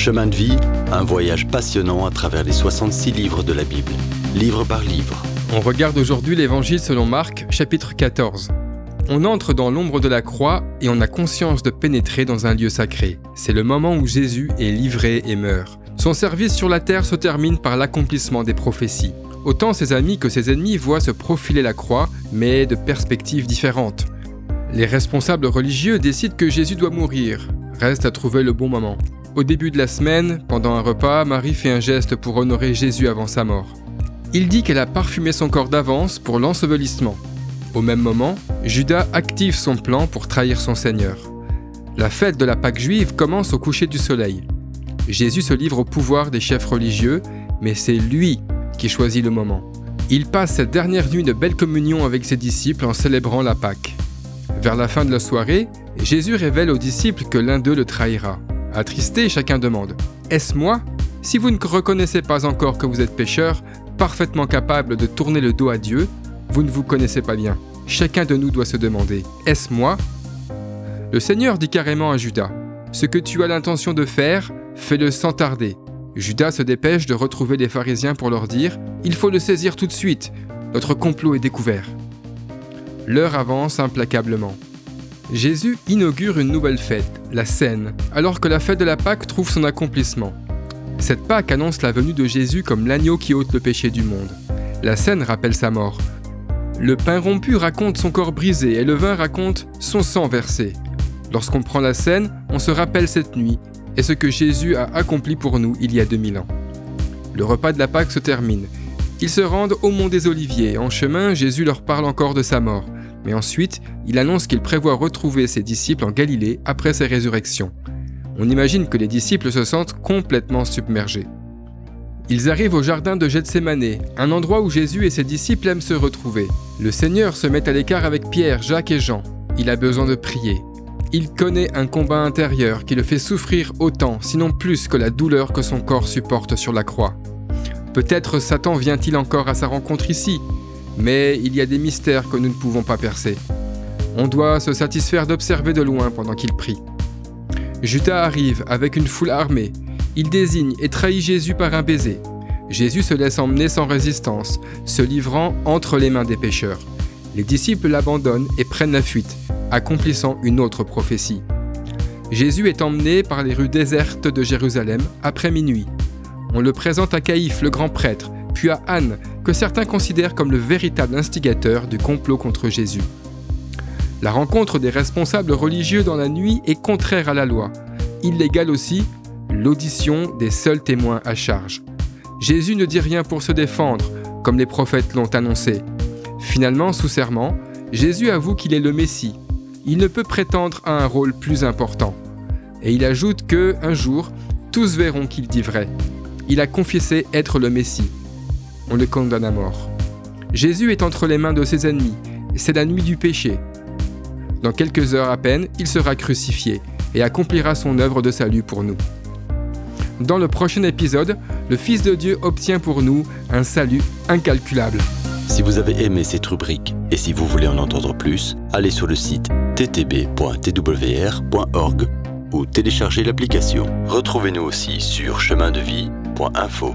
Chemin de vie, un voyage passionnant à travers les 66 livres de la Bible, livre par livre. On regarde aujourd'hui l'Évangile selon Marc, chapitre 14. On entre dans l'ombre de la croix et on a conscience de pénétrer dans un lieu sacré. C'est le moment où Jésus est livré et meurt. Son service sur la terre se termine par l'accomplissement des prophéties. Autant ses amis que ses ennemis voient se profiler la croix, mais de perspectives différentes. Les responsables religieux décident que Jésus doit mourir. Reste à trouver le bon moment. Au début de la semaine, pendant un repas, Marie fait un geste pour honorer Jésus avant sa mort. Il dit qu'elle a parfumé son corps d'avance pour l'ensevelissement. Au même moment, Judas active son plan pour trahir son Seigneur. La fête de la Pâque juive commence au coucher du soleil. Jésus se livre au pouvoir des chefs religieux, mais c'est lui qui choisit le moment. Il passe cette dernière nuit de belle communion avec ses disciples en célébrant la Pâque. Vers la fin de la soirée, Jésus révèle aux disciples que l'un d'eux le trahira. Attristé, chacun demande Est-ce moi? Si vous ne reconnaissez pas encore que vous êtes pécheur, parfaitement capable de tourner le dos à Dieu, vous ne vous connaissez pas bien. Chacun de nous doit se demander Est-ce moi? Le Seigneur dit carrément à Judas Ce que tu as l'intention de faire, fais-le sans tarder. Judas se dépêche de retrouver les pharisiens pour leur dire Il faut le saisir tout de suite, notre complot est découvert. L'heure avance implacablement. Jésus inaugure une nouvelle fête, la Cène, alors que la fête de la Pâque trouve son accomplissement. Cette Pâque annonce la venue de Jésus comme l'agneau qui ôte le péché du monde. La scène rappelle sa mort. Le pain rompu raconte son corps brisé et le vin raconte son sang versé. Lorsqu'on prend la scène, on se rappelle cette nuit et ce que Jésus a accompli pour nous il y a 2000 ans. Le repas de la Pâque se termine. Ils se rendent au mont des Oliviers. En chemin, Jésus leur parle encore de sa mort. Mais ensuite, il annonce qu'il prévoit retrouver ses disciples en Galilée après sa résurrection. On imagine que les disciples se sentent complètement submergés. Ils arrivent au jardin de Gethsemane, un endroit où Jésus et ses disciples aiment se retrouver. Le Seigneur se met à l'écart avec Pierre, Jacques et Jean. Il a besoin de prier. Il connaît un combat intérieur qui le fait souffrir autant, sinon plus que la douleur que son corps supporte sur la croix. Peut-être Satan vient-il encore à sa rencontre ici, mais il y a des mystères que nous ne pouvons pas percer. On doit se satisfaire d'observer de loin pendant qu'il prie. Judas arrive avec une foule armée. Il désigne et trahit Jésus par un baiser. Jésus se laisse emmener sans résistance, se livrant entre les mains des pécheurs. Les disciples l'abandonnent et prennent la fuite, accomplissant une autre prophétie. Jésus est emmené par les rues désertes de Jérusalem après minuit. On le présente à Caïphe, le grand prêtre, puis à Anne, que certains considèrent comme le véritable instigateur du complot contre Jésus. La rencontre des responsables religieux dans la nuit est contraire à la loi. Illégale aussi l'audition des seuls témoins à charge. Jésus ne dit rien pour se défendre, comme les prophètes l'ont annoncé. Finalement, sous serment, Jésus avoue qu'il est le Messie. Il ne peut prétendre à un rôle plus important. Et il ajoute que, un jour, tous verront qu'il dit vrai. Il a confessé être le Messie on le condamne à mort. Jésus est entre les mains de ses ennemis, c'est la nuit du péché. Dans quelques heures à peine, il sera crucifié et accomplira son œuvre de salut pour nous. Dans le prochain épisode, le Fils de Dieu obtient pour nous un salut incalculable. Si vous avez aimé cette rubrique et si vous voulez en entendre plus, allez sur le site ttb.twr.org ou téléchargez l'application. Retrouvez-nous aussi sur chemindevie.info.